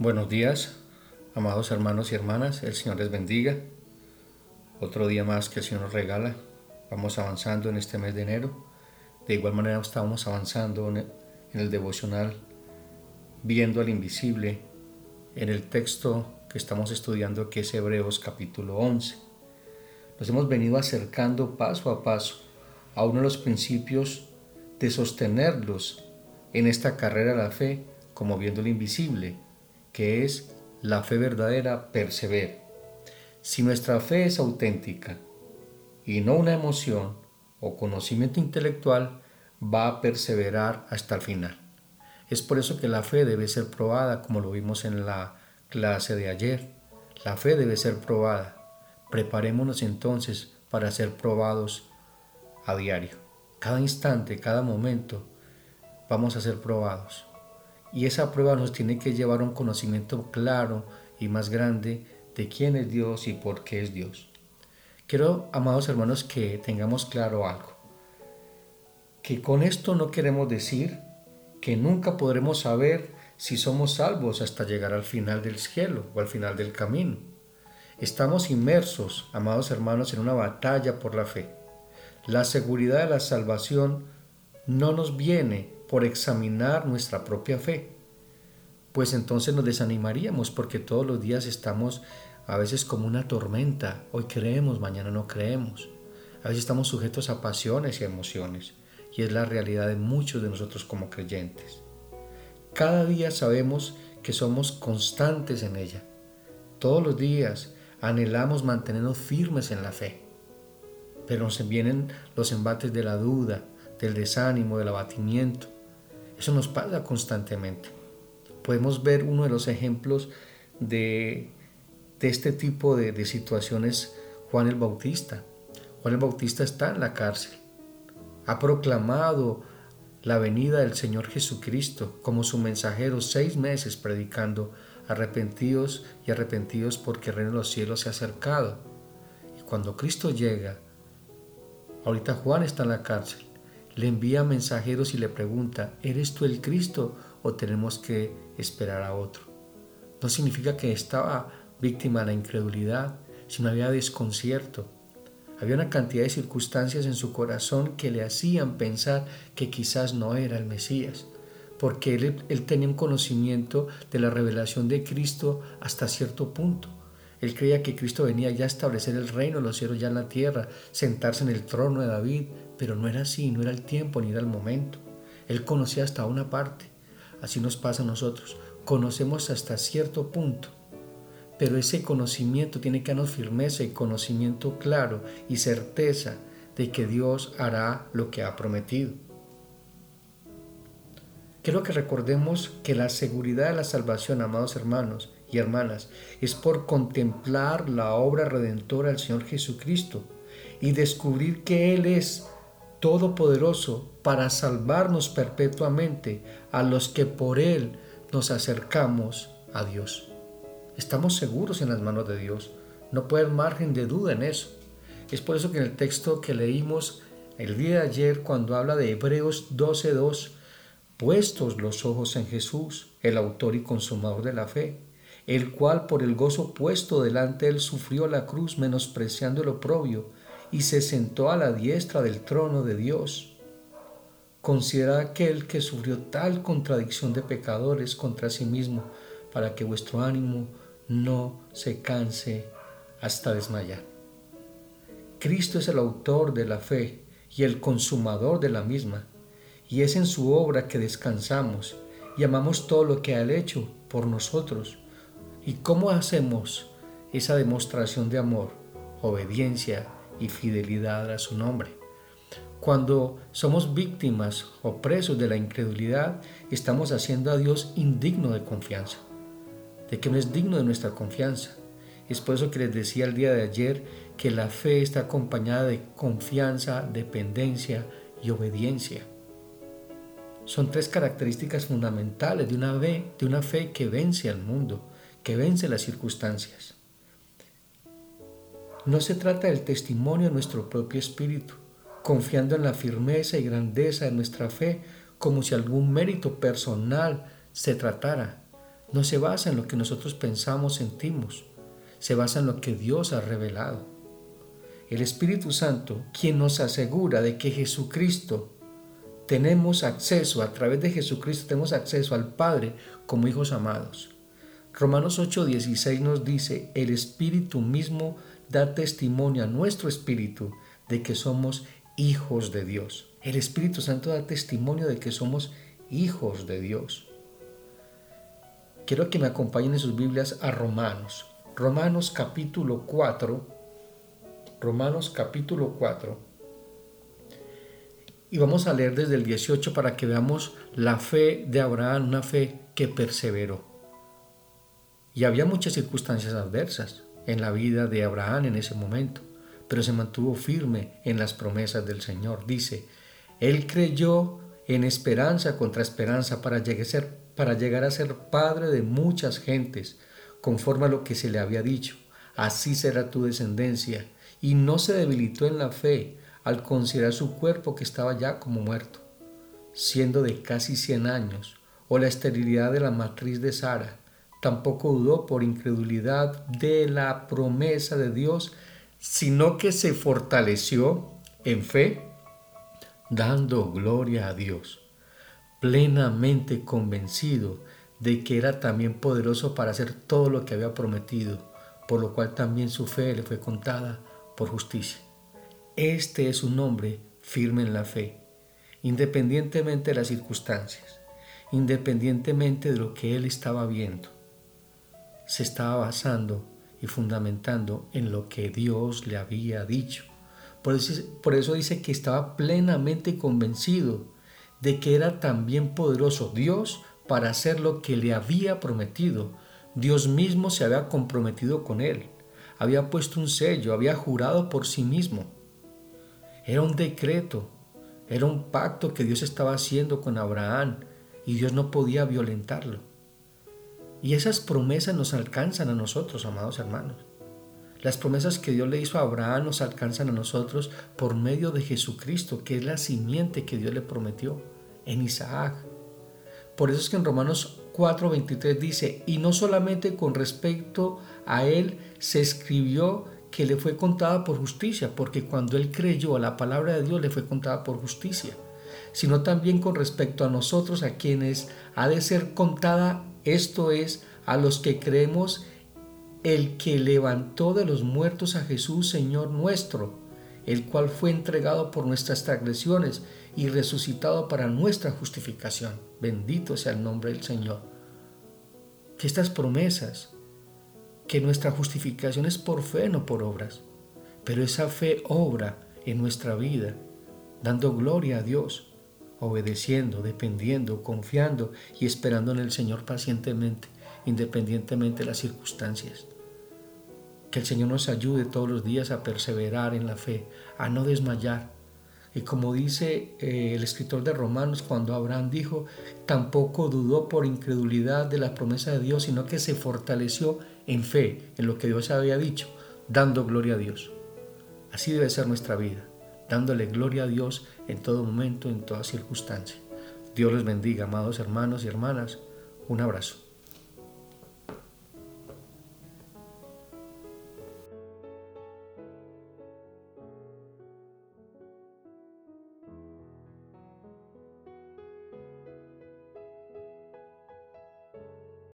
Buenos días, amados hermanos y hermanas, el Señor les bendiga. Otro día más que el Señor nos regala. Vamos avanzando en este mes de enero. De igual manera estamos avanzando en el devocional, viendo al invisible, en el texto que estamos estudiando que es Hebreos capítulo 11. Nos hemos venido acercando paso a paso a uno de los principios de sostenerlos en esta carrera de la fe como viendo lo invisible que es la fe verdadera, persevera. Si nuestra fe es auténtica y no una emoción o conocimiento intelectual, va a perseverar hasta el final. Es por eso que la fe debe ser probada, como lo vimos en la clase de ayer. La fe debe ser probada. Preparémonos entonces para ser probados a diario. Cada instante, cada momento, vamos a ser probados. Y esa prueba nos tiene que llevar a un conocimiento claro y más grande de quién es Dios y por qué es Dios. Quiero, amados hermanos, que tengamos claro algo. Que con esto no queremos decir que nunca podremos saber si somos salvos hasta llegar al final del cielo o al final del camino. Estamos inmersos, amados hermanos, en una batalla por la fe. La seguridad de la salvación no nos viene por examinar nuestra propia fe, pues entonces nos desanimaríamos porque todos los días estamos a veces como una tormenta, hoy creemos, mañana no creemos, a veces estamos sujetos a pasiones y emociones, y es la realidad de muchos de nosotros como creyentes. Cada día sabemos que somos constantes en ella, todos los días anhelamos mantenernos firmes en la fe, pero nos vienen los embates de la duda, del desánimo, del abatimiento, eso nos pasa constantemente. Podemos ver uno de los ejemplos de, este tipo de, de situaciones, Juan el Bautista. Juan el Bautista está en la cárcel. Ha proclamado la venida del Señor Jesucristo como su mensajero seis meses predicando arrepentidos y arrepentidos porque el reino de los cielos se ha acercado. Y cuando Cristo llega, ahorita Juan está en la cárcel, le envía mensajeros y le pregunta, ¿eres tú el Cristo o tenemos que esperar a otro? No significa que estaba víctima de la incredulidad, sino había desconcierto. Había una cantidad de circunstancias en su corazón que le hacían pensar que quizás no era el Mesías, porque él, él tenía un conocimiento de la revelación de Cristo hasta cierto punto. Él creía que Cristo venía ya a establecer el reino de los cielos ya en la tierra, sentarse en el trono de David, pero no era así, no era el tiempo ni era el momento. Él conocía hasta una parte. Así nos pasa a nosotros. Conocemos hasta cierto punto. Pero ese conocimiento tiene que darnos firmeza y conocimiento claro y certeza de que Dios hará lo que ha prometido. Quiero que recordemos que la seguridad de la salvación, amados hermanos y hermanas, es por contemplar la obra redentora del Señor Jesucristo y descubrir que Él es todopoderoso para salvarnos perpetuamente a los que por Él nos acercamos a Dios. Estamos seguros en las manos de Dios. No puede haber margen de duda en eso. Es por eso que en el texto que leímos el día de ayer, cuando habla de Hebreos 12.2, puestos los ojos en Jesús, el autor y consumador de la fe, el cual por el gozo puesto delante de él sufrió la cruz, menospreciando el oprobio, y se sentó a la diestra del trono de Dios. Considera aquel que sufrió tal contradicción de pecadores contra sí mismo, para que vuestro ánimo no se canse hasta desmayar. Cristo es el autor de la fe y el consumador de la misma, y es en su obra que descansamos y amamos todo lo que ha hecho por nosotros. ¿Y cómo hacemos esa demostración de amor, obediencia y fidelidad a su nombre. Cuando somos víctimas o presos de la incredulidad, estamos haciendo a Dios indigno de confianza, de que no es digno de nuestra confianza. Es por eso que les decía el día de ayer que la fe está acompañada de confianza, dependencia y obediencia. Son tres características fundamentales de una fe, de una fe que vence al mundo, que vence las circunstancias. No se trata del testimonio de nuestro propio espíritu, confiando en la firmeza y grandeza de nuestra fe como si algún mérito personal se tratara. no se basa en lo que nosotros pensamos, sentimos, se basa en lo que Dios ha revelado. El Espíritu Santo, quien nos asegura de que Jesucristo tenemos acceso, a través de Jesucristo tenemos acceso al Padre como hijos amados. Romanos 8:16 nos dice, el Espíritu mismo da testimonio a nuestro espíritu de que somos hijos de Dios. El Espíritu Santo da testimonio de que somos hijos de Dios. Quiero que me acompañen en sus Biblias a Romanos. Romanos capítulo 4. Romanos capítulo 4. Y vamos a leer desde el 18 para que veamos la fe de Abraham, una fe que perseveró. Y había muchas circunstancias adversas en la vida de Abraham en ese momento, pero se mantuvo firme en las promesas del Señor. Dice, Él creyó en esperanza contra esperanza para llegar, a ser, padre de muchas gentes, conforme a lo que se le había dicho. Así será tu descendencia. Y no se debilitó en la fe al considerar su cuerpo que estaba ya como muerto, siendo de casi cien años, o la esterilidad de la matriz de Sara. Tampoco dudó por incredulidad de la promesa de Dios, sino que se fortaleció en fe, dando gloria a Dios, plenamente convencido de que era también poderoso para hacer todo lo que había prometido, por lo cual también su fe le fue contada por justicia. Este es un hombre firme en la fe, independientemente de las circunstancias, independientemente de lo que él estaba viendo. Se estaba basando y fundamentando en lo que Dios le había dicho. Por eso, dice que estaba plenamente convencido de que era también poderoso Dios para hacer lo que le había prometido. Dios mismo se había comprometido con él, había puesto un sello, había jurado por sí mismo. Era un decreto, era un pacto que Dios estaba haciendo con Abraham y Dios no podía violentarlo. Y esas promesas nos alcanzan a nosotros, amados hermanos. Las promesas que Dios le hizo a Abraham nos alcanzan a nosotros por medio de Jesucristo, que es la simiente que Dios le prometió en Isaac. Por eso es que en Romanos 4:23 dice, y no solamente con respecto a él se escribió que le fue contada por justicia, porque cuando él creyó a la palabra de Dios le fue contada por justicia, sino también con respecto a nosotros, a quienes ha de ser contada, esto es, a los que creemos el que levantó de los muertos a Jesús, Señor nuestro, el cual fue entregado por nuestras transgresiones y resucitado para nuestra justificación. Bendito sea el nombre del Señor. Que estas promesas, que nuestra justificación es por fe, no por obras, pero esa fe obra en nuestra vida, dando gloria a Dios, obedeciendo, dependiendo, confiando y esperando en el Señor pacientemente, independientemente de las circunstancias. Que el Señor nos ayude todos los días a perseverar en la fe, a no desmayar, y como dice eh, el escritor de Romanos, cuando Abraham dijo, tampoco dudó por incredulidad de la promesa de Dios, sino que se fortaleció en fe, en lo que Dios había dicho, dando gloria a Dios. Así debe ser nuestra vida, dándole gloria a Dios en todo momento, en toda circunstancia. Dios les bendiga, amados hermanos y hermanas. Un abrazo.